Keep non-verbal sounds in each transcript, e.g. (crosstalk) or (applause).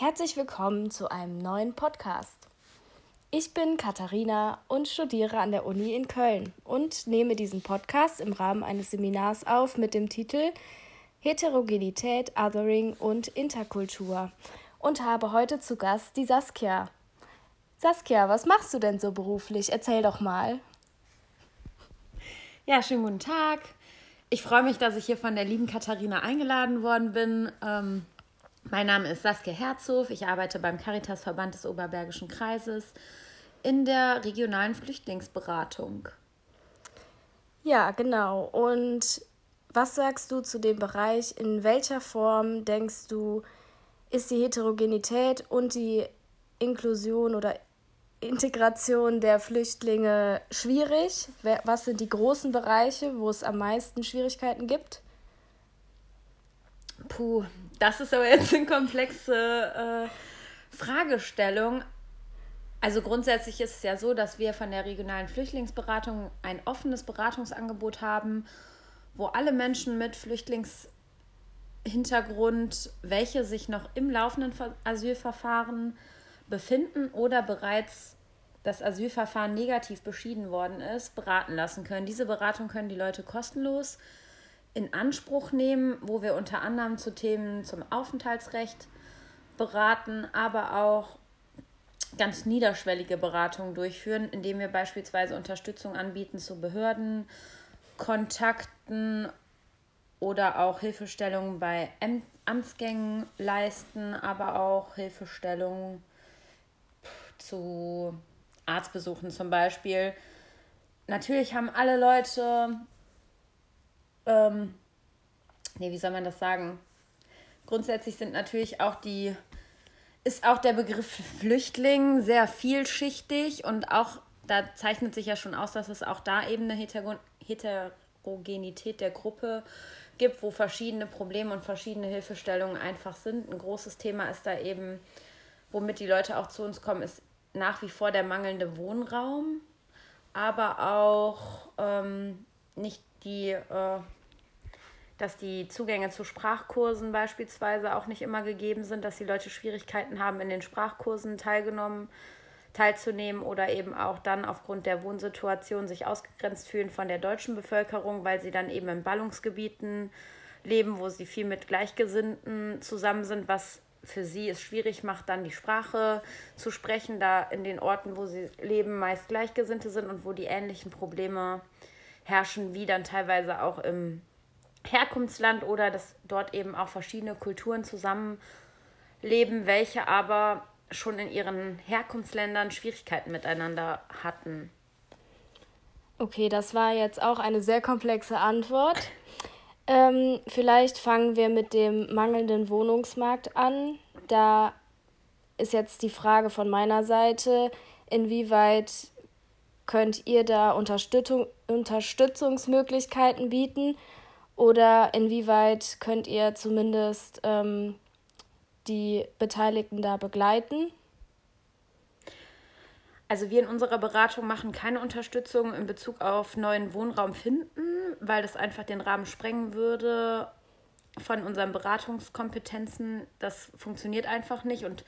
Herzlich willkommen zu einem neuen Podcast. Ich bin Katharina und studiere an der Uni in Köln und nehme diesen Podcast im Rahmen eines Seminars auf mit dem Titel Heterogenität, Othering und Interkultur und habe heute zu Gast die Saskia. Saskia, was machst du denn so beruflich? Erzähl doch mal. Ja, schönen guten Tag. Ich freue mich, dass ich hier von der lieben Katharina eingeladen worden bin. Ähm, mein Name ist Saskia Herzog. Ich arbeite beim Caritasverband des Oberbergischen Kreises in der regionalen Flüchtlingsberatung. Ja, genau. Und was sagst du zu dem Bereich? In welcher Form denkst du, ist die Heterogenität und die Inklusion oder Integration der Flüchtlinge schwierig? Was sind die großen Bereiche, wo es am meisten Schwierigkeiten gibt? Puh, das ist aber jetzt eine komplexe äh, Fragestellung. Also grundsätzlich ist es ja so, dass wir von der regionalen Flüchtlingsberatung ein offenes Beratungsangebot haben, wo alle Menschen mit Flüchtlingshintergrund, welche sich noch im laufenden Asylverfahren befinden oder bereits das Asylverfahren negativ beschieden worden ist, beraten lassen können. Diese Beratung können die Leute kostenlos in Anspruch nehmen, wo wir unter anderem zu Themen zum Aufenthaltsrecht beraten, aber auch ganz niederschwellige Beratungen durchführen, indem wir beispielsweise Unterstützung anbieten zu Behörden, Kontakten oder auch Hilfestellungen bei Amtsgängen leisten, aber auch Hilfestellungen zu Arztbesuchen zum Beispiel. Natürlich haben alle Leute, ähm, nee, wie soll man das sagen? Grundsätzlich sind natürlich auch die, ist auch der Begriff Flüchtling sehr vielschichtig und auch da zeichnet sich ja schon aus, dass es auch da eben eine Heterogenität der Gruppe gibt, wo verschiedene Probleme und verschiedene Hilfestellungen einfach sind. Ein großes Thema ist da eben, womit die Leute auch zu uns kommen, ist nach wie vor der mangelnde Wohnraum, aber auch ähm, nicht die, äh, dass die Zugänge zu Sprachkursen beispielsweise auch nicht immer gegeben sind, dass die Leute Schwierigkeiten haben, in den Sprachkursen teilgenommen, teilzunehmen oder eben auch dann aufgrund der Wohnsituation sich ausgegrenzt fühlen von der deutschen Bevölkerung, weil sie dann eben in Ballungsgebieten leben, wo sie viel mit Gleichgesinnten zusammen sind, was für sie es schwierig macht, dann die Sprache zu sprechen, da in den Orten, wo sie leben, meist Gleichgesinnte sind und wo die ähnlichen Probleme herrschen, wie dann teilweise auch im Herkunftsland oder dass dort eben auch verschiedene Kulturen zusammenleben, welche aber schon in ihren Herkunftsländern Schwierigkeiten miteinander hatten. Okay, das war jetzt auch eine sehr komplexe Antwort. Ähm, vielleicht fangen wir mit dem mangelnden Wohnungsmarkt an. Da ist jetzt die Frage von meiner Seite, inwieweit könnt ihr da Unterstützung, Unterstützungsmöglichkeiten bieten oder inwieweit könnt ihr zumindest ähm, die Beteiligten da begleiten? Also wir in unserer Beratung machen keine Unterstützung in Bezug auf neuen Wohnraum finden, weil das einfach den Rahmen sprengen würde von unseren Beratungskompetenzen. Das funktioniert einfach nicht und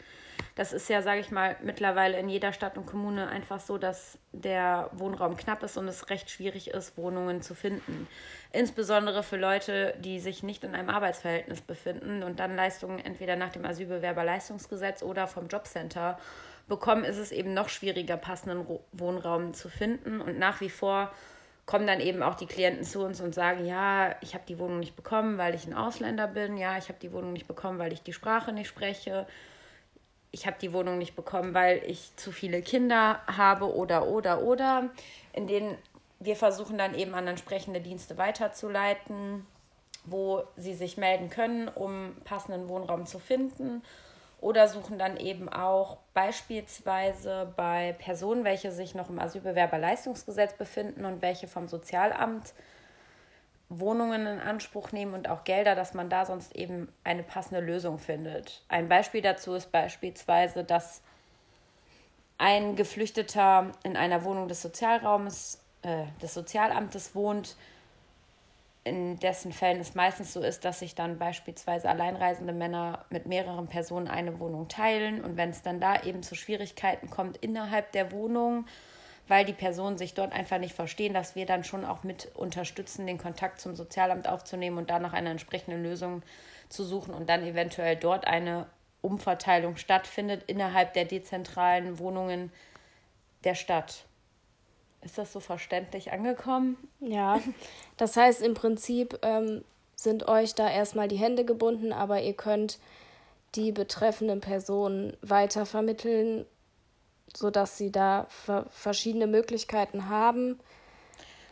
das ist ja, sage ich mal, mittlerweile in jeder Stadt und Kommune einfach so, dass der Wohnraum knapp ist und es recht schwierig ist, Wohnungen zu finden. Insbesondere für Leute, die sich nicht in einem Arbeitsverhältnis befinden und dann Leistungen entweder nach dem Asylbewerberleistungsgesetz oder vom Jobcenter bekommen, ist es eben noch schwieriger, passenden Wohnraum zu finden. Und nach wie vor kommen dann eben auch die Klienten zu uns und sagen, ja, ich habe die Wohnung nicht bekommen, weil ich ein Ausländer bin. Ja, ich habe die Wohnung nicht bekommen, weil ich die Sprache nicht spreche. Ich habe die Wohnung nicht bekommen, weil ich zu viele Kinder habe oder, oder, oder. In denen wir versuchen dann eben an entsprechende Dienste weiterzuleiten, wo sie sich melden können, um passenden Wohnraum zu finden oder suchen dann eben auch beispielsweise bei Personen, welche sich noch im Asylbewerberleistungsgesetz befinden und welche vom Sozialamt Wohnungen in Anspruch nehmen und auch Gelder, dass man da sonst eben eine passende Lösung findet. Ein Beispiel dazu ist beispielsweise, dass ein Geflüchteter in einer Wohnung des Sozialraums, äh, des Sozialamtes wohnt, in dessen Fällen es meistens so ist, dass sich dann beispielsweise alleinreisende Männer mit mehreren Personen eine Wohnung teilen und wenn es dann da eben zu Schwierigkeiten kommt innerhalb der Wohnung, weil die Personen sich dort einfach nicht verstehen, dass wir dann schon auch mit unterstützen, den Kontakt zum Sozialamt aufzunehmen und dann nach einer entsprechenden Lösung zu suchen und dann eventuell dort eine Umverteilung stattfindet innerhalb der dezentralen Wohnungen der Stadt. Ist das so verständlich angekommen? Ja, das heißt im Prinzip ähm, sind euch da erstmal die Hände gebunden, aber ihr könnt die betreffenden Personen weiter vermitteln, sodass sie da verschiedene Möglichkeiten haben.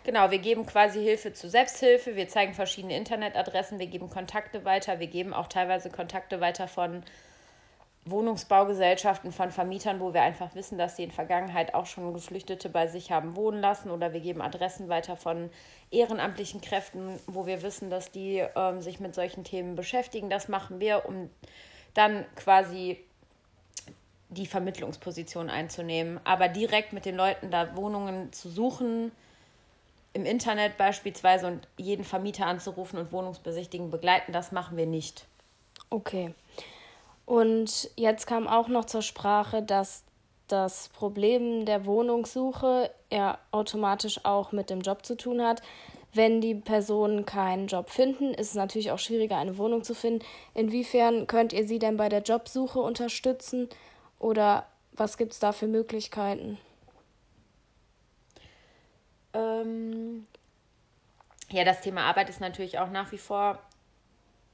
Genau, wir geben quasi Hilfe zur Selbsthilfe, wir zeigen verschiedene Internetadressen, wir geben Kontakte weiter, wir geben auch teilweise Kontakte weiter von Wohnungsbaugesellschaften von Vermietern, wo wir einfach wissen, dass sie in Vergangenheit auch schon Geflüchtete bei sich haben wohnen lassen. Oder wir geben Adressen weiter von ehrenamtlichen Kräften, wo wir wissen, dass die ähm, sich mit solchen Themen beschäftigen. Das machen wir, um dann quasi die Vermittlungsposition einzunehmen. Aber direkt mit den Leuten da Wohnungen zu suchen, im Internet beispielsweise und jeden Vermieter anzurufen und Wohnungsbesichtigen begleiten, das machen wir nicht. Okay. Und jetzt kam auch noch zur Sprache, dass das Problem der Wohnungssuche ja automatisch auch mit dem Job zu tun hat. Wenn die Personen keinen Job finden, ist es natürlich auch schwieriger, eine Wohnung zu finden. Inwiefern könnt ihr sie denn bei der Jobsuche unterstützen oder was gibt es da für Möglichkeiten? Ähm ja, das Thema Arbeit ist natürlich auch nach wie vor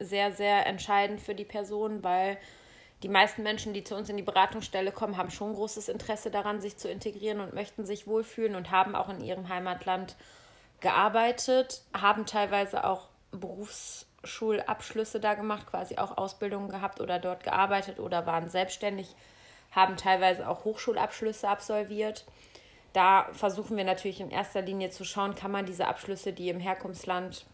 sehr, sehr entscheidend für die Person, weil die meisten Menschen, die zu uns in die Beratungsstelle kommen, haben schon großes Interesse daran, sich zu integrieren und möchten sich wohlfühlen und haben auch in ihrem Heimatland gearbeitet, haben teilweise auch Berufsschulabschlüsse da gemacht, quasi auch Ausbildungen gehabt oder dort gearbeitet oder waren selbstständig, haben teilweise auch Hochschulabschlüsse absolviert. Da versuchen wir natürlich in erster Linie zu schauen, kann man diese Abschlüsse, die im Herkunftsland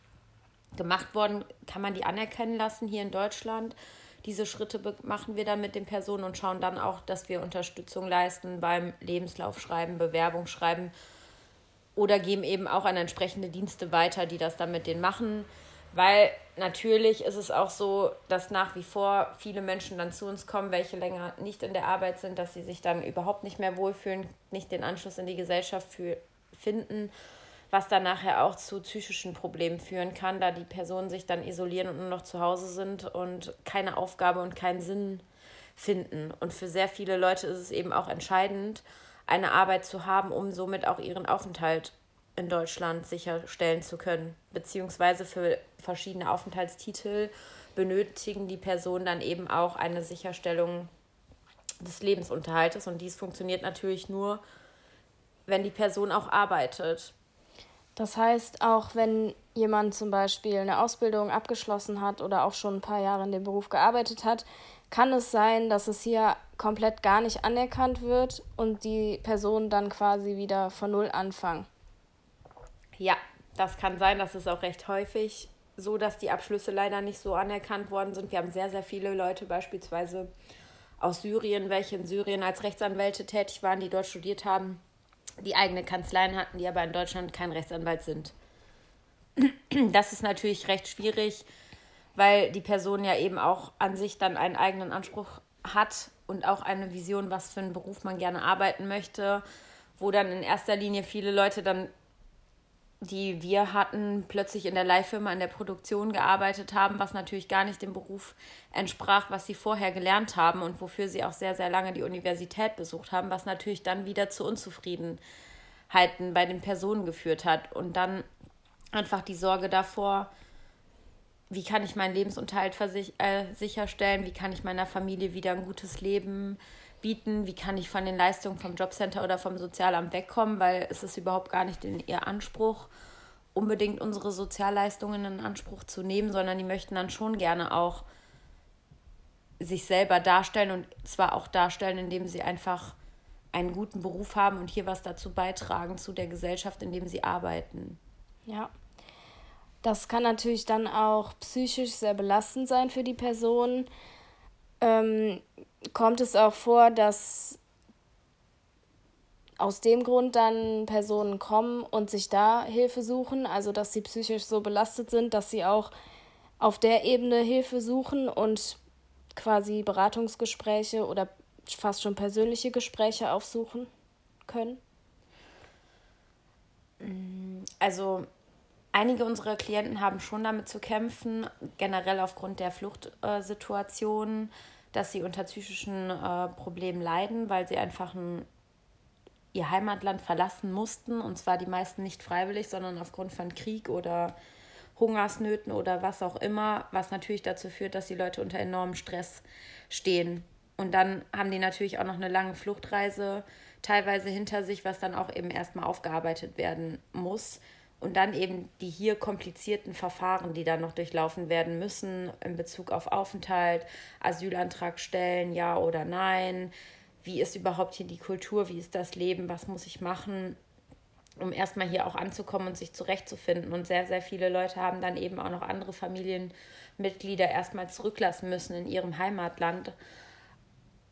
gemacht wurden, kann man die anerkennen lassen hier in Deutschland diese Schritte machen wir dann mit den Personen und schauen dann auch, dass wir Unterstützung leisten beim Lebenslauf schreiben, Bewerbung schreiben oder geben eben auch an entsprechende Dienste weiter, die das dann mit denen machen. Weil natürlich ist es auch so, dass nach wie vor viele Menschen dann zu uns kommen, welche länger nicht in der Arbeit sind, dass sie sich dann überhaupt nicht mehr wohlfühlen, nicht den Anschluss in die Gesellschaft finden was dann nachher auch zu psychischen Problemen führen kann, da die Personen sich dann isolieren und nur noch zu Hause sind und keine Aufgabe und keinen Sinn finden. Und für sehr viele Leute ist es eben auch entscheidend, eine Arbeit zu haben, um somit auch ihren Aufenthalt in Deutschland sicherstellen zu können. Beziehungsweise für verschiedene Aufenthaltstitel benötigen die Personen dann eben auch eine Sicherstellung des Lebensunterhaltes. Und dies funktioniert natürlich nur, wenn die Person auch arbeitet. Das heißt, auch wenn jemand zum Beispiel eine Ausbildung abgeschlossen hat oder auch schon ein paar Jahre in dem Beruf gearbeitet hat, kann es sein, dass es hier komplett gar nicht anerkannt wird und die Personen dann quasi wieder von Null anfangen. Ja, das kann sein. Das ist auch recht häufig so, dass die Abschlüsse leider nicht so anerkannt worden sind. Wir haben sehr, sehr viele Leute beispielsweise aus Syrien, welche in Syrien als Rechtsanwälte tätig waren, die dort studiert haben die eigene Kanzleien hatten, die aber in Deutschland kein Rechtsanwalt sind. (clears throat) Das ist natürlich recht schwierig, weil die Person ja eben auch an sich dann einen eigenen Anspruch hat und auch eine Vision, was für einen Beruf man gerne arbeiten möchte, wo dann in erster Linie viele Leute dann die wir hatten, plötzlich in der Leihfirma in der Produktion gearbeitet haben, was natürlich gar nicht dem Beruf entsprach, was sie vorher gelernt haben und wofür sie auch sehr, sehr lange die Universität besucht haben, was natürlich dann wieder zu Unzufriedenheiten bei den Personen geführt hat. Und dann einfach die Sorge davor, wie kann ich meinen Lebensunterhalt äh, sicherstellen, wie kann ich meiner Familie wieder ein gutes Leben bieten, wie kann ich von den Leistungen vom Jobcenter oder vom Sozialamt wegkommen, weil es ist überhaupt gar nicht in ihr Anspruch, unbedingt unsere Sozialleistungen in Anspruch zu nehmen, sondern die möchten dann schon gerne auch sich selber darstellen und zwar auch darstellen, indem sie einfach einen guten Beruf haben und hier was dazu beitragen zu der Gesellschaft, in dem sie arbeiten. Ja. Das kann natürlich dann auch psychisch sehr belastend sein für die Person. Ähm, kommt es auch vor, dass aus dem Grund dann Personen kommen und sich da Hilfe suchen, also dass sie psychisch so belastet sind, dass sie auch auf der Ebene Hilfe suchen und quasi Beratungsgespräche oder fast schon persönliche Gespräche aufsuchen können? Also einige unserer Klienten haben schon damit zu kämpfen, generell aufgrund der Fluchtsituation, dass sie unter psychischen äh, Problemen leiden, weil sie einfach ein, ihr Heimatland verlassen mussten. Und zwar die meisten nicht freiwillig, sondern aufgrund von Krieg oder Hungersnöten oder was auch immer, was natürlich dazu führt, dass die Leute unter enormem Stress stehen. Und dann haben die natürlich auch noch eine lange Fluchtreise teilweise hinter sich, was dann auch eben erstmal aufgearbeitet werden muss. Und dann eben die hier komplizierten Verfahren, die dann noch durchlaufen werden müssen in Bezug auf Aufenthalt, Asylantrag stellen, ja oder nein. Wie ist überhaupt hier die Kultur? Wie ist das Leben? Was muss ich machen? um erstmal hier auch anzukommen und sich zurechtzufinden. Und sehr, sehr viele Leute haben dann eben auch noch andere Familienmitglieder erstmal zurücklassen müssen in ihrem Heimatland.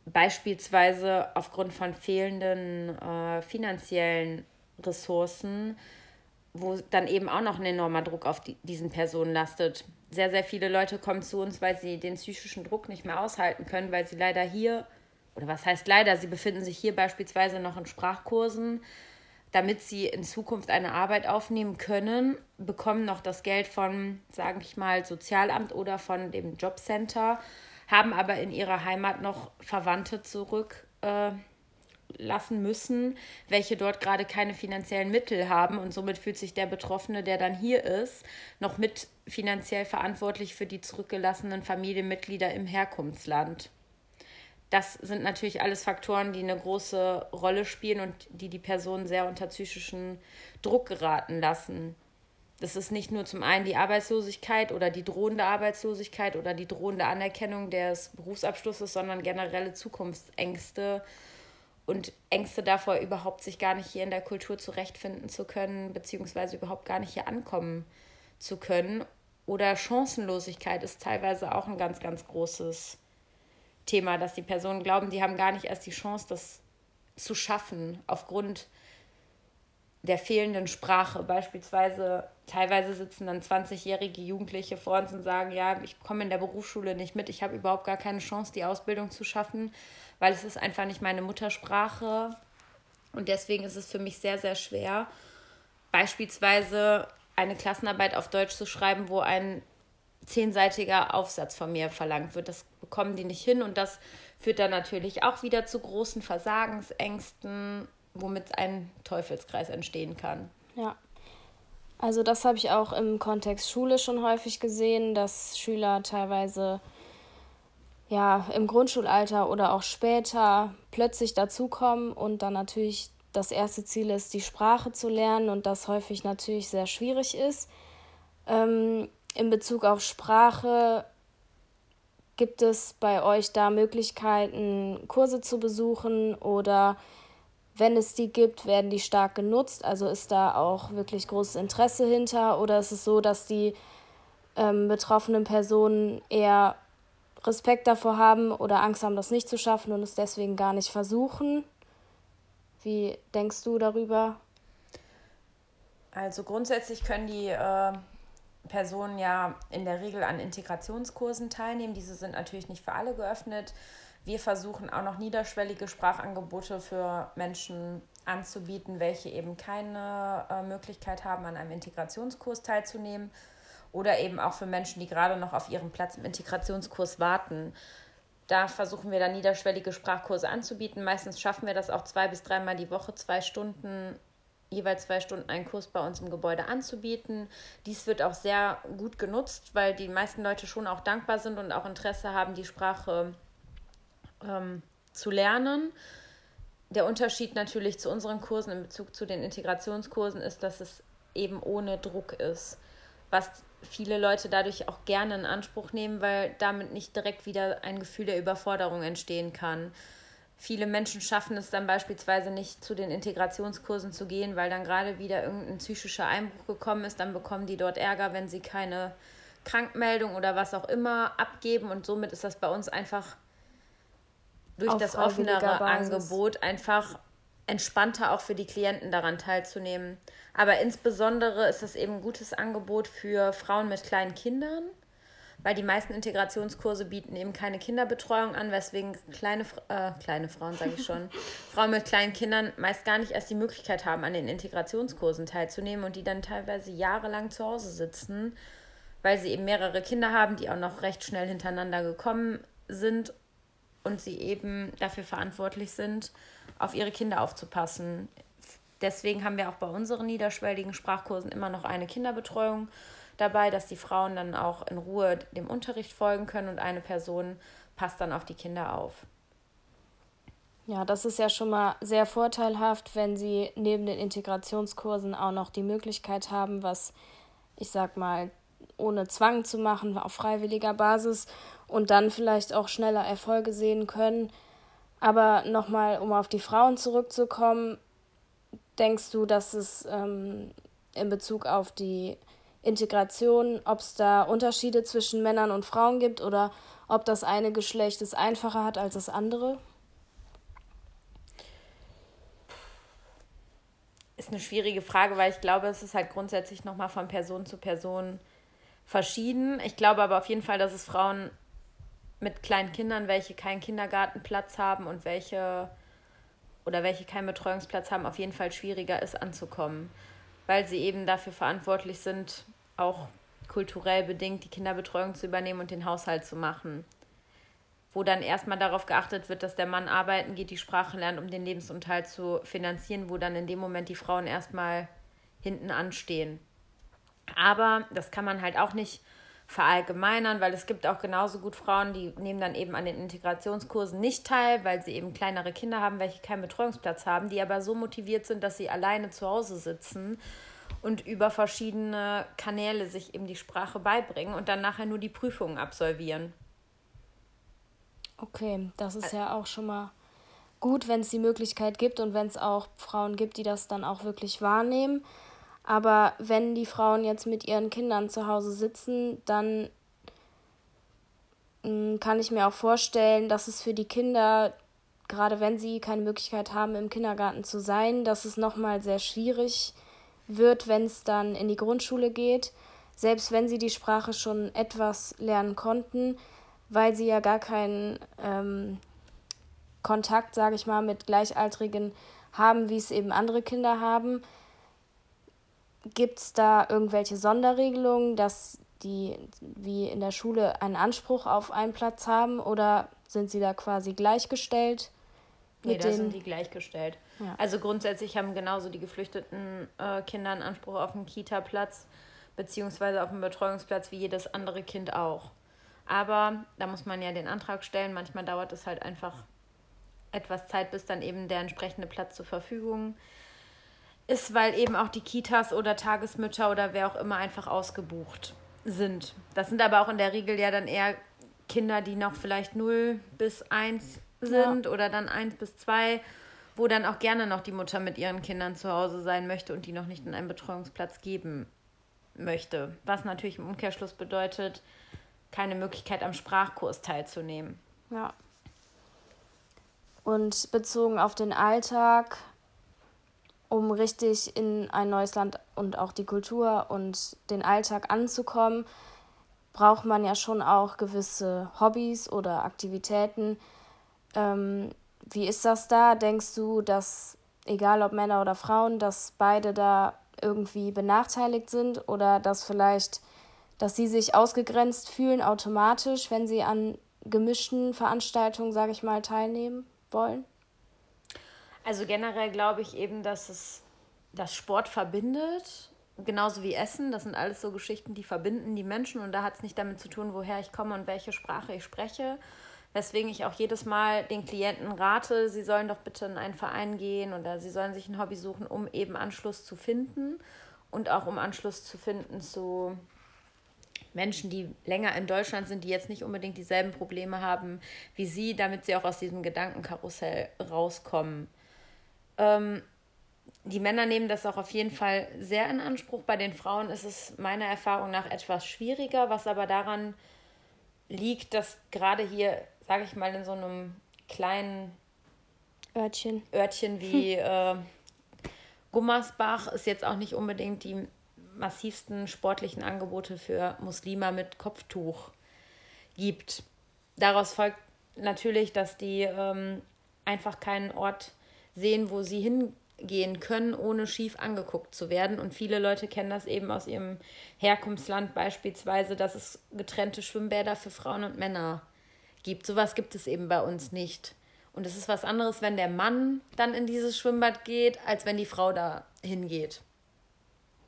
Beispielsweise aufgrund von fehlenden äh, finanziellen Ressourcen, wo dann eben auch noch ein enormer Druck auf die, diesen Personen lastet. Sehr, sehr viele Leute kommen zu uns, weil sie den psychischen Druck nicht mehr aushalten können, weil sie leider hier, oder was heißt leider, sie befinden sich hier beispielsweise noch in Sprachkursen, damit sie in Zukunft eine Arbeit aufnehmen können, bekommen noch das Geld von, sage ich mal, Sozialamt oder von dem Jobcenter, haben aber in ihrer Heimat noch Verwandte zurück. Äh, lassen müssen, welche dort gerade keine finanziellen Mittel haben und somit fühlt sich der Betroffene, der dann hier ist, noch mit finanziell verantwortlich für die zurückgelassenen Familienmitglieder im Herkunftsland das sind natürlich alles Faktoren, die eine große Rolle spielen und die die Person sehr unter psychischen Druck geraten lassen. Das ist nicht nur zum einen die Arbeitslosigkeit oder die drohende Arbeitslosigkeit oder die drohende Anerkennung des Berufsabschlusses, sondern generelle Zukunftsängste und Ängste davor, überhaupt sich gar nicht hier in der Kultur zurechtfinden zu können, beziehungsweise überhaupt gar nicht hier ankommen zu können. Oder Chancenlosigkeit ist teilweise auch ein ganz, ganz großes Thema, dass die Personen glauben, die haben gar nicht erst die Chance, das zu schaffen, aufgrund der fehlenden Sprache. Beispielsweise, teilweise sitzen dann 20-jährige Jugendliche vor uns und sagen, ja, ich komme in der Berufsschule nicht mit, ich habe überhaupt gar keine Chance, die Ausbildung zu schaffen, weil es ist einfach nicht meine Muttersprache. Und deswegen ist es für mich sehr, sehr schwer, beispielsweise eine Klassenarbeit auf Deutsch zu schreiben, wo ein zehnseitiger Aufsatz von mir verlangt wird. Das bekommen die nicht hin und das führt dann natürlich auch wieder zu großen Versagensängsten, womit ein Teufelskreis entstehen kann. Ja. Also das habe ich auch im Kontext Schule schon häufig gesehen, dass Schüler teilweise ja im Grundschulalter oder auch später plötzlich dazukommen und dann natürlich das erste Ziel ist, die Sprache zu lernen und das häufig natürlich sehr schwierig ist. Ähm, in Bezug auf Sprache gibt es bei euch da Möglichkeiten, Kurse zu besuchen oder wenn es die gibt, werden die stark genutzt? Also ist da auch wirklich großes Interesse hinter oder ist es so, dass die ähm, betroffenen Personen eher Respekt davor haben oder Angst haben, das nicht zu schaffen und es deswegen gar nicht versuchen? Wie denkst du darüber? Also grundsätzlich können die äh, Personen ja in der Regel an Integrationskursen teilnehmen. Diese sind natürlich nicht für alle geöffnet. Wir versuchen auch noch niederschwellige Sprachangebote für Menschen anzubieten, welche eben keine äh, Möglichkeit haben, an einem Integrationskurs teilzunehmen. Oder eben auch für Menschen, die gerade noch auf ihren Platz im Integrationskurs warten. Da versuchen wir dann niederschwellige Sprachkurse anzubieten. Meistens schaffen wir das auch zwei bis dreimal die Woche, zwei Stunden jeweils zwei Stunden einen Kurs bei uns im Gebäude anzubieten. Dies wird auch sehr gut genutzt, weil die meisten Leute schon auch dankbar sind und auch Interesse haben, die Sprache ähm, zu lernen. Der Unterschied natürlich zu unseren Kursen in Bezug zu den Integrationskursen ist, dass es eben ohne Druck ist, was viele Leute dadurch auch gerne in Anspruch nehmen, weil damit nicht direkt wieder ein Gefühl der Überforderung entstehen kann. Viele Menschen schaffen es dann beispielsweise nicht, zu den Integrationskursen zu gehen, weil dann gerade wieder irgendein psychischer Einbruch gekommen ist. Dann bekommen die dort Ärger, wenn sie keine Krankmeldung oder was auch immer abgeben. Und somit ist das bei uns einfach durch das offenere Angebot einfach entspannter auch für die Klienten daran teilzunehmen. Aber insbesondere ist es eben ein gutes Angebot für Frauen mit kleinen Kindern, weil die meisten Integrationskurse bieten eben keine Kinderbetreuung an, weswegen kleine, äh, kleine Frauen, sage ich schon, (laughs) Frauen mit kleinen Kindern meist gar nicht erst die Möglichkeit haben, an den Integrationskursen teilzunehmen und die dann teilweise jahrelang zu Hause sitzen, weil sie eben mehrere Kinder haben, die auch noch recht schnell hintereinander gekommen sind und sie eben dafür verantwortlich sind, auf ihre Kinder aufzupassen. Deswegen haben wir auch bei unseren niederschwelligen Sprachkursen immer noch eine Kinderbetreuung dabei, dass die Frauen dann auch in Ruhe dem Unterricht folgen können und eine Person passt dann auf die Kinder auf. Ja, das ist ja schon mal sehr vorteilhaft, wenn sie neben den Integrationskursen auch noch die Möglichkeit haben, was ich sag mal ohne Zwang zu machen, auf freiwilliger Basis und dann vielleicht auch schneller Erfolge sehen können. Aber nochmal, um auf die Frauen zurückzukommen, denkst du, dass es ähm, in Bezug auf die Integration, ob es da Unterschiede zwischen Männern und Frauen gibt oder ob das eine Geschlecht es einfacher hat als das andere? Ist eine schwierige Frage, weil ich glaube, es ist halt grundsätzlich nochmal von Person zu Person verschieden. Ich glaube aber auf jeden Fall, dass es Frauen mit kleinen Kindern, welche keinen Kindergartenplatz haben und welche oder welche keinen Betreuungsplatz haben, auf jeden Fall schwieriger ist anzukommen, weil sie eben dafür verantwortlich sind, auch kulturell bedingt die Kinderbetreuung zu übernehmen und den Haushalt zu machen. Wo dann erstmal darauf geachtet wird, dass der Mann arbeiten geht, die Sprache lernt, um den Lebensunterhalt zu finanzieren, wo dann in dem Moment die Frauen erstmal hinten anstehen. Aber das kann man halt auch nicht verallgemeinern, weil es gibt auch genauso gut Frauen, die nehmen dann eben an den Integrationskursen nicht teil, weil sie eben kleinere Kinder haben, welche keinen Betreuungsplatz haben, die aber so motiviert sind, dass sie alleine zu Hause sitzen und über verschiedene Kanäle sich eben die Sprache beibringen und dann nachher nur die Prüfungen absolvieren. Okay, das ist ja auch schon mal gut, wenn es die Möglichkeit gibt und wenn es auch Frauen gibt, die das dann auch wirklich wahrnehmen. Aber wenn die Frauen jetzt mit ihren Kindern zu Hause sitzen, dann mm, kann ich mir auch vorstellen, dass es für die Kinder, gerade wenn sie keine Möglichkeit haben, im Kindergarten zu sein, dass es nochmal sehr schwierig wird, wenn es dann in die Grundschule geht. Selbst wenn sie die Sprache schon etwas lernen konnten, weil sie ja gar keinen ähm, Kontakt, sage ich mal, mit Gleichaltrigen haben, wie es eben andere Kinder haben Gibt es da irgendwelche Sonderregelungen, dass die wie in der Schule einen Anspruch auf einen Platz haben oder sind sie da quasi gleichgestellt? Nee, da sind die gleichgestellt. Ja. Also grundsätzlich haben genauso die geflüchteten äh, Kinder einen Anspruch auf einen Kita-Platz beziehungsweise auf einen Betreuungsplatz wie jedes andere Kind auch. Aber da muss man ja den Antrag stellen. Manchmal dauert es halt einfach etwas Zeit, bis dann eben der entsprechende Platz zur Verfügung ist weil eben auch die Kitas oder Tagesmütter oder wer auch immer einfach ausgebucht sind. Das sind aber auch in der Regel ja dann eher Kinder, die noch vielleicht 0 bis 1 sind ja. oder dann 1 bis 2, wo dann auch gerne noch die Mutter mit ihren Kindern zu Hause sein möchte und die noch nicht in einen Betreuungsplatz geben möchte. Was natürlich im Umkehrschluss bedeutet, keine Möglichkeit am Sprachkurs teilzunehmen. Ja. Und bezogen auf den Alltag, um richtig in ein neues Land und auch die Kultur und den Alltag anzukommen, braucht man ja schon auch gewisse Hobbys oder Aktivitäten. Ähm, wie ist das da? Denkst du, dass, egal ob Männer oder Frauen, dass beide da irgendwie benachteiligt sind oder dass vielleicht, dass sie sich ausgegrenzt fühlen automatisch, wenn sie an gemischten Veranstaltungen, sage ich mal, teilnehmen wollen? Also generell glaube ich eben, dass es das Sport verbindet, genauso wie Essen. Das sind alles so Geschichten, die verbinden die Menschen und da hat es nicht damit zu tun, woher ich komme und welche Sprache ich spreche. Weswegen ich auch jedes Mal den Klienten rate, sie sollen doch bitte in einen Verein gehen oder sie sollen sich ein Hobby suchen, um eben Anschluss zu finden und auch um Anschluss zu finden zu Menschen, die länger in Deutschland sind, die jetzt nicht unbedingt dieselben Probleme haben wie sie, damit sie auch aus diesem Gedankenkarussell rauskommen. Ähm, die Männer nehmen das auch auf jeden Fall sehr in Anspruch. Bei den Frauen ist es meiner Erfahrung nach etwas schwieriger, was aber daran liegt, dass gerade hier, sage ich mal, in so einem kleinen Örtchen. Örtchen wie (laughs) äh, Gummersbach ist jetzt auch nicht unbedingt die massivsten sportlichen Angebote für Muslime mit Kopftuch gibt. Daraus folgt natürlich, dass die ähm, einfach keinen Ort sehen, wo sie hingehen können, ohne schief angeguckt zu werden. Und viele Leute kennen das eben aus ihrem Herkunftsland beispielsweise, dass es getrennte Schwimmbäder für Frauen und Männer gibt. Sowas gibt es eben bei uns nicht. Und es ist was anderes, wenn der Mann dann in dieses Schwimmbad geht, als wenn die Frau da hingeht.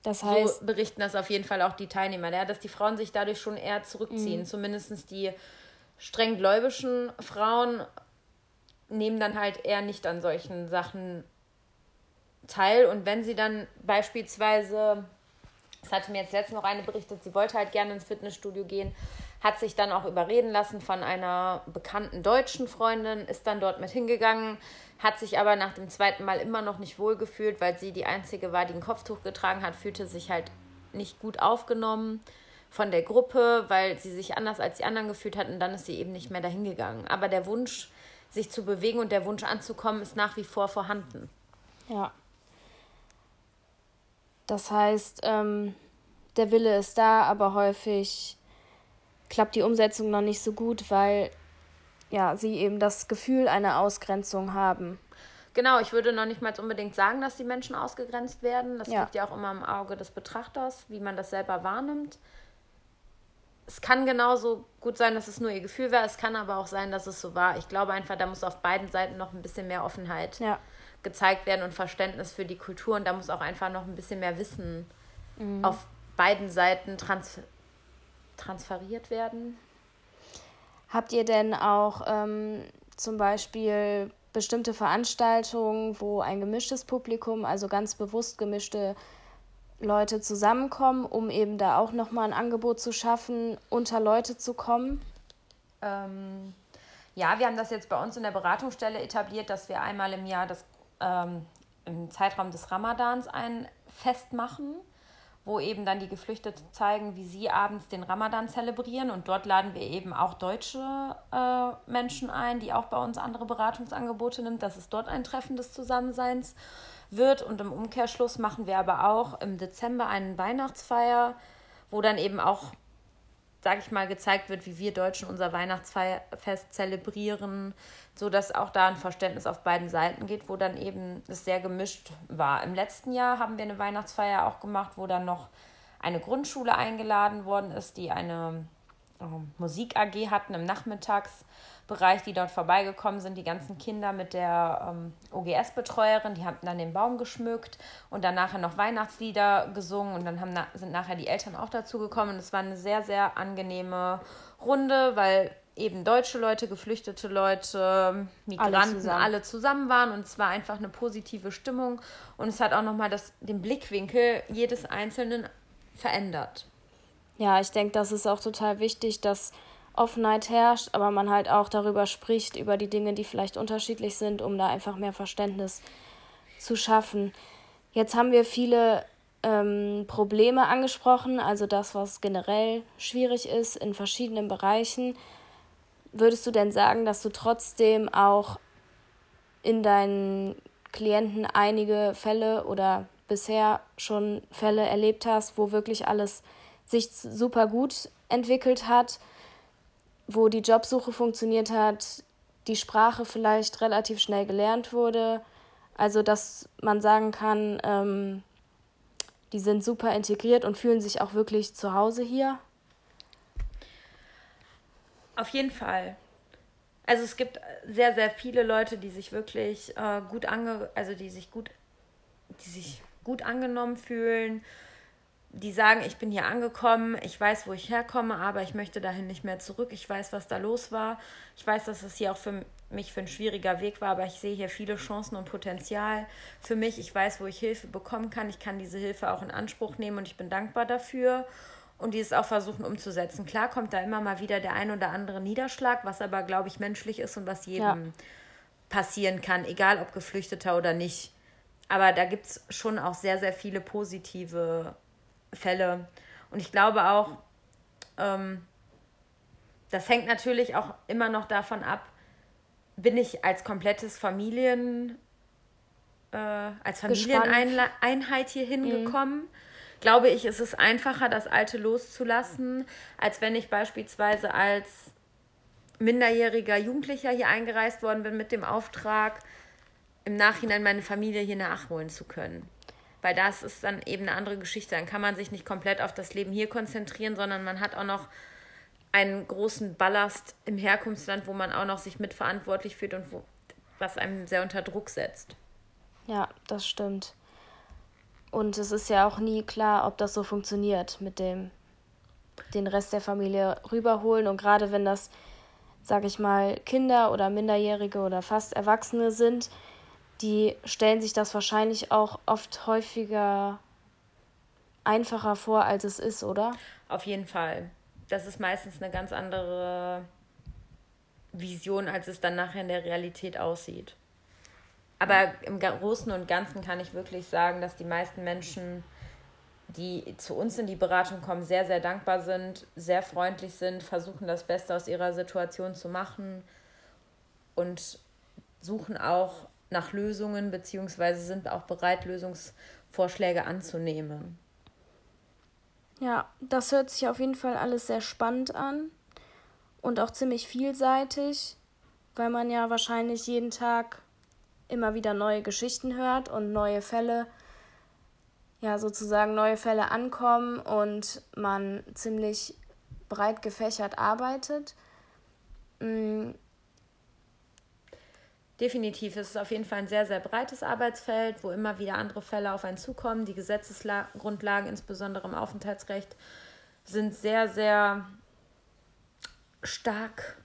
Das heißt. So berichten das auf jeden Fall auch die Teilnehmer, ja, dass die Frauen sich dadurch schon eher zurückziehen. Mhm. Zumindest die streng gläubischen Frauen nehmen dann halt eher nicht an solchen Sachen teil. Und wenn sie dann beispielsweise, das hatte mir jetzt letztens noch eine berichtet, sie wollte halt gerne ins Fitnessstudio gehen, hat sich dann auch überreden lassen von einer bekannten deutschen Freundin, ist dann dort mit hingegangen, hat sich aber nach dem zweiten Mal immer noch nicht wohlgefühlt, weil sie die einzige war, die ein Kopftuch getragen hat, fühlte sich halt nicht gut aufgenommen von der Gruppe, weil sie sich anders als die anderen gefühlt hat und dann ist sie eben nicht mehr dahin gegangen. Aber der Wunsch, sich zu bewegen und der Wunsch anzukommen, ist nach wie vor vorhanden. Ja. Das heißt, ähm, der Wille ist da, aber häufig klappt die Umsetzung noch nicht so gut, weil ja, sie eben das Gefühl einer Ausgrenzung haben. Genau, ich würde noch nicht mal unbedingt sagen, dass die Menschen ausgegrenzt werden. Das ja. liegt ja auch immer im Auge des Betrachters, wie man das selber wahrnimmt. Es kann genauso gut sein, dass es nur ihr Gefühl war. Es kann aber auch sein, dass es so war. Ich glaube einfach, da muss auf beiden Seiten noch ein bisschen mehr Offenheit ja. gezeigt werden und Verständnis für die Kultur. Und da muss auch einfach noch ein bisschen mehr Wissen mhm. auf beiden Seiten transferiert transferiert werden. Habt ihr denn auch ähm, zum Beispiel bestimmte Veranstaltungen, wo ein gemischtes Publikum, also ganz bewusst gemischte Leute zusammenkommen, um eben da auch nochmal ein Angebot zu schaffen, unter Leute zu kommen? Ähm, ja, wir haben das jetzt bei uns in der Beratungsstelle etabliert, dass wir einmal im Jahr das, ähm, im Zeitraum des Ramadans ein Fest machen wo eben dann die Geflüchteten zeigen, wie sie abends den Ramadan zelebrieren. Und dort laden wir eben auch deutsche äh, Menschen ein, die auch bei uns andere Beratungsangebote nimmt, dass es dort ein Treffen des Zusammenseins wird. Und im Umkehrschluss machen wir aber auch im Dezember einen Weihnachtsfeier, wo dann eben auch sage ich mal, gezeigt wird, wie wir Deutschen unser Weihnachtsfest zelebrieren, so dass auch da ein Verständnis auf beiden Seiten geht, wo dann eben es sehr gemischt war. Im letzten Jahr haben wir eine Weihnachtsfeier auch gemacht, wo dann noch eine Grundschule eingeladen worden ist, die eine äh, Musik AG hatten im Nachmittags Bereich, die dort vorbeigekommen sind, die ganzen Kinder mit der ähm, OGS-Betreuerin, die haben dann den Baum geschmückt und dann nachher noch Weihnachtslieder gesungen und dann haben sind nachher die Eltern auch dazu gekommen. Und es war eine sehr, sehr angenehme Runde, weil eben deutsche Leute, geflüchtete Leute, Migranten, alle zusammen, alle zusammen waren und es war einfach eine positive Stimmung und es hat auch nochmal den Blickwinkel jedes Einzelnen verändert. Ja, ich denke, das ist auch total wichtig, dass Offenheit herrscht, aber man halt auch darüber spricht, über die Dinge, die vielleicht unterschiedlich sind, um da einfach mehr Verständnis zu schaffen. Jetzt haben wir viele ähm, Probleme angesprochen, also das, was generell schwierig ist in verschiedenen Bereichen. Würdest du denn sagen, dass du trotzdem auch in deinen Klienten einige Fälle oder bisher schon Fälle erlebt hast, wo wirklich alles sich super gut entwickelt hat? Wo die Jobsuche funktioniert hat, die Sprache vielleicht relativ schnell gelernt wurde. Also dass man sagen kann, ähm, die sind super integriert und fühlen sich auch wirklich zu Hause hier. Auf jeden Fall. Also es gibt sehr, sehr viele Leute, die sich wirklich äh, gut ange also die sich gut, die sich gut angenommen fühlen, die sagen, ich bin hier angekommen, ich weiß, wo ich herkomme, aber ich möchte dahin nicht mehr zurück. Ich weiß, was da los war. Ich weiß, dass es hier auch für mich für ein schwieriger Weg war, aber ich sehe hier viele Chancen und Potenzial für mich. Ich weiß, wo ich Hilfe bekommen kann. Ich kann diese Hilfe auch in Anspruch nehmen und ich bin dankbar dafür und die es auch versuchen umzusetzen. Klar kommt da immer mal wieder der ein oder andere Niederschlag, was aber, glaube ich, menschlich ist und was jedem ja. passieren kann, egal ob Geflüchteter oder nicht. Aber da gibt es schon auch sehr, sehr viele positive Fälle. Und ich glaube auch, ähm, das hängt natürlich auch immer noch davon ab, bin ich als komplettes Familien, äh, als Familieneinheit hier hingekommen. Mhm. Glaube ich, ist es einfacher, das Alte loszulassen, als wenn ich beispielsweise als minderjähriger Jugendlicher hier eingereist worden bin mit dem Auftrag, im Nachhinein meine Familie hier nachholen zu können. Weil das ist dann eben eine andere Geschichte. Dann kann man sich nicht komplett auf das Leben hier konzentrieren, sondern man hat auch noch einen großen Ballast im Herkunftsland, wo man auch noch sich mitverantwortlich fühlt und wo, was einem sehr unter Druck setzt. Ja, das stimmt. Und es ist ja auch nie klar, ob das so funktioniert mit dem den Rest der Familie rüberholen. Und gerade wenn das, sage ich mal, Kinder oder Minderjährige oder fast Erwachsene sind, die stellen sich das wahrscheinlich auch oft häufiger einfacher vor, als es ist, oder? Auf jeden Fall. Das ist meistens eine ganz andere Vision, als es dann nachher in der Realität aussieht. Aber im Großen und Ganzen kann ich wirklich sagen, dass die meisten Menschen, die zu uns in die Beratung kommen, sehr, sehr dankbar sind, sehr freundlich sind, versuchen das Beste aus ihrer Situation zu machen und suchen auch nach Lösungen beziehungsweise sind auch bereit, Lösungsvorschläge anzunehmen. Ja, das hört sich auf jeden Fall alles sehr spannend an und auch ziemlich vielseitig, weil man ja wahrscheinlich jeden Tag immer wieder neue Geschichten hört und neue Fälle, ja sozusagen neue Fälle ankommen und man ziemlich breit gefächert arbeitet. Definitiv ist es auf jeden Fall ein sehr, sehr breites Arbeitsfeld, wo immer wieder andere Fälle auf einen zukommen. Die Gesetzesgrundlagen, insbesondere im Aufenthaltsrecht, sind sehr, sehr stark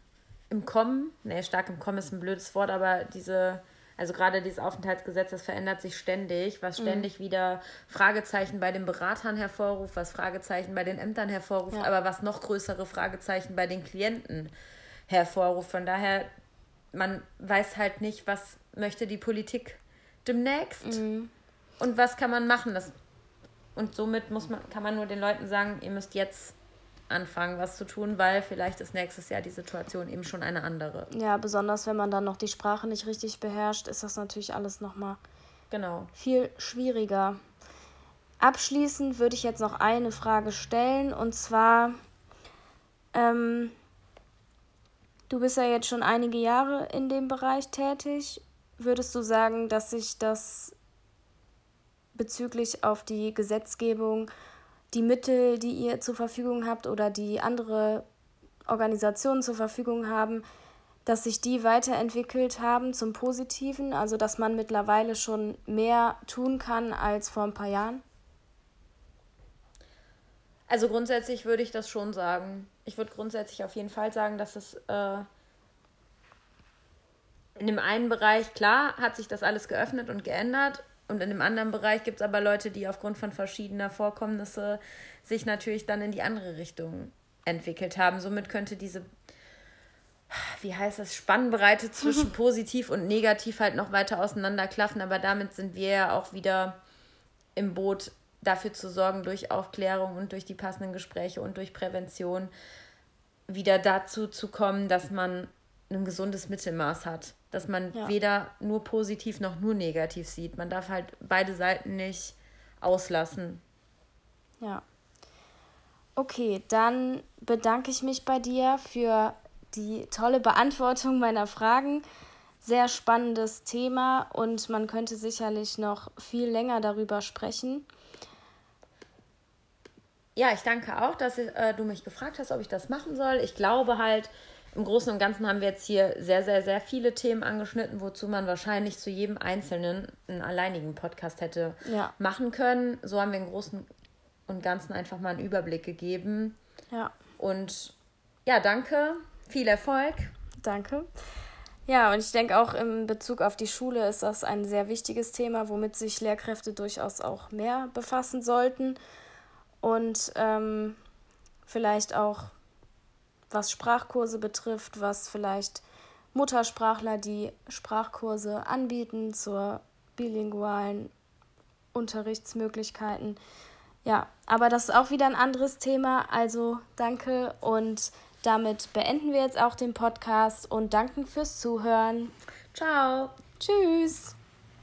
im Kommen. Nee, stark im Kommen ist ein blödes Wort, aber diese, also gerade dieses Aufenthaltsgesetz, das verändert sich ständig, was mhm. ständig mhm. wieder Fragezeichen bei den Beratern hervorruft, was Fragezeichen bei den Ämtern hervorruft, ja. aber was noch größere Fragezeichen bei den Klienten hervorruft. Von daher man weiß halt nicht, was möchte die Politik demnächst mhm. und was kann man machen. Das, und somit muss man, kann man nur den Leuten sagen, ihr müsst jetzt anfangen, was zu tun, weil vielleicht ist nächstes Jahr die Situation eben schon eine andere. Ja, besonders wenn man dann noch die Sprache nicht richtig beherrscht, ist das natürlich alles nochmal genau. viel schwieriger. Abschließend würde ich jetzt noch eine Frage stellen und zwar, ähm, Du bist ja jetzt schon einige Jahre in dem Bereich tätig. Würdest du sagen, dass sich das bezüglich auf die Gesetzgebung, die Mittel, die ihr zur Verfügung habt oder die andere Organisationen zur Verfügung haben, dass sich die weiterentwickelt haben zum Positiven, also dass man mittlerweile schon mehr tun kann als vor ein paar Jahren? Also grundsätzlich würde ich das schon sagen. Ich würde grundsätzlich auf jeden Fall sagen, dass es äh, in dem einen Bereich, klar, hat sich das alles geöffnet und geändert. Und in dem anderen Bereich gibt es aber Leute, die aufgrund von verschiedener Vorkommnisse sich natürlich dann in die andere Richtung entwickelt haben. Somit könnte diese, wie heißt das, Spannbreite zwischen (laughs) positiv und negativ halt noch weiter auseinanderklaffen. Aber damit sind wir ja auch wieder im Boot, dafür zu sorgen, durch Aufklärung und durch die passenden Gespräche und durch Prävention wieder dazu zu kommen, dass man ein gesundes Mittelmaß hat. Dass man ja. weder nur positiv noch nur negativ sieht. Man darf halt beide Seiten nicht auslassen. Ja. Okay, dann bedanke ich mich bei dir für die tolle Beantwortung meiner Fragen. Sehr spannendes Thema und man könnte sicherlich noch viel länger darüber sprechen. Ja, ich danke auch, dass äh, du mich gefragt hast, ob ich das machen soll. Ich glaube halt, im Großen und Ganzen haben wir jetzt hier sehr, sehr, sehr viele Themen angeschnitten, wozu man wahrscheinlich zu jedem Einzelnen einen alleinigen Podcast hätte ja. machen können. So haben wir im Großen und Ganzen einfach mal einen Überblick gegeben. Ja. Und ja, danke. Viel Erfolg. Danke. Ja, und ich denke auch in Bezug auf die Schule ist das ein sehr wichtiges Thema, womit sich Lehrkräfte durchaus auch mehr befassen sollten und ähm, vielleicht auch was Sprachkurse betrifft, was vielleicht Muttersprachler, die Sprachkurse anbieten zur bilingualen Unterrichtsmöglichkeiten. Ja, aber das ist auch wieder ein anderes Thema. Also danke und damit beenden wir jetzt auch den Podcast und danken fürs Zuhören. Ciao. Tschüss.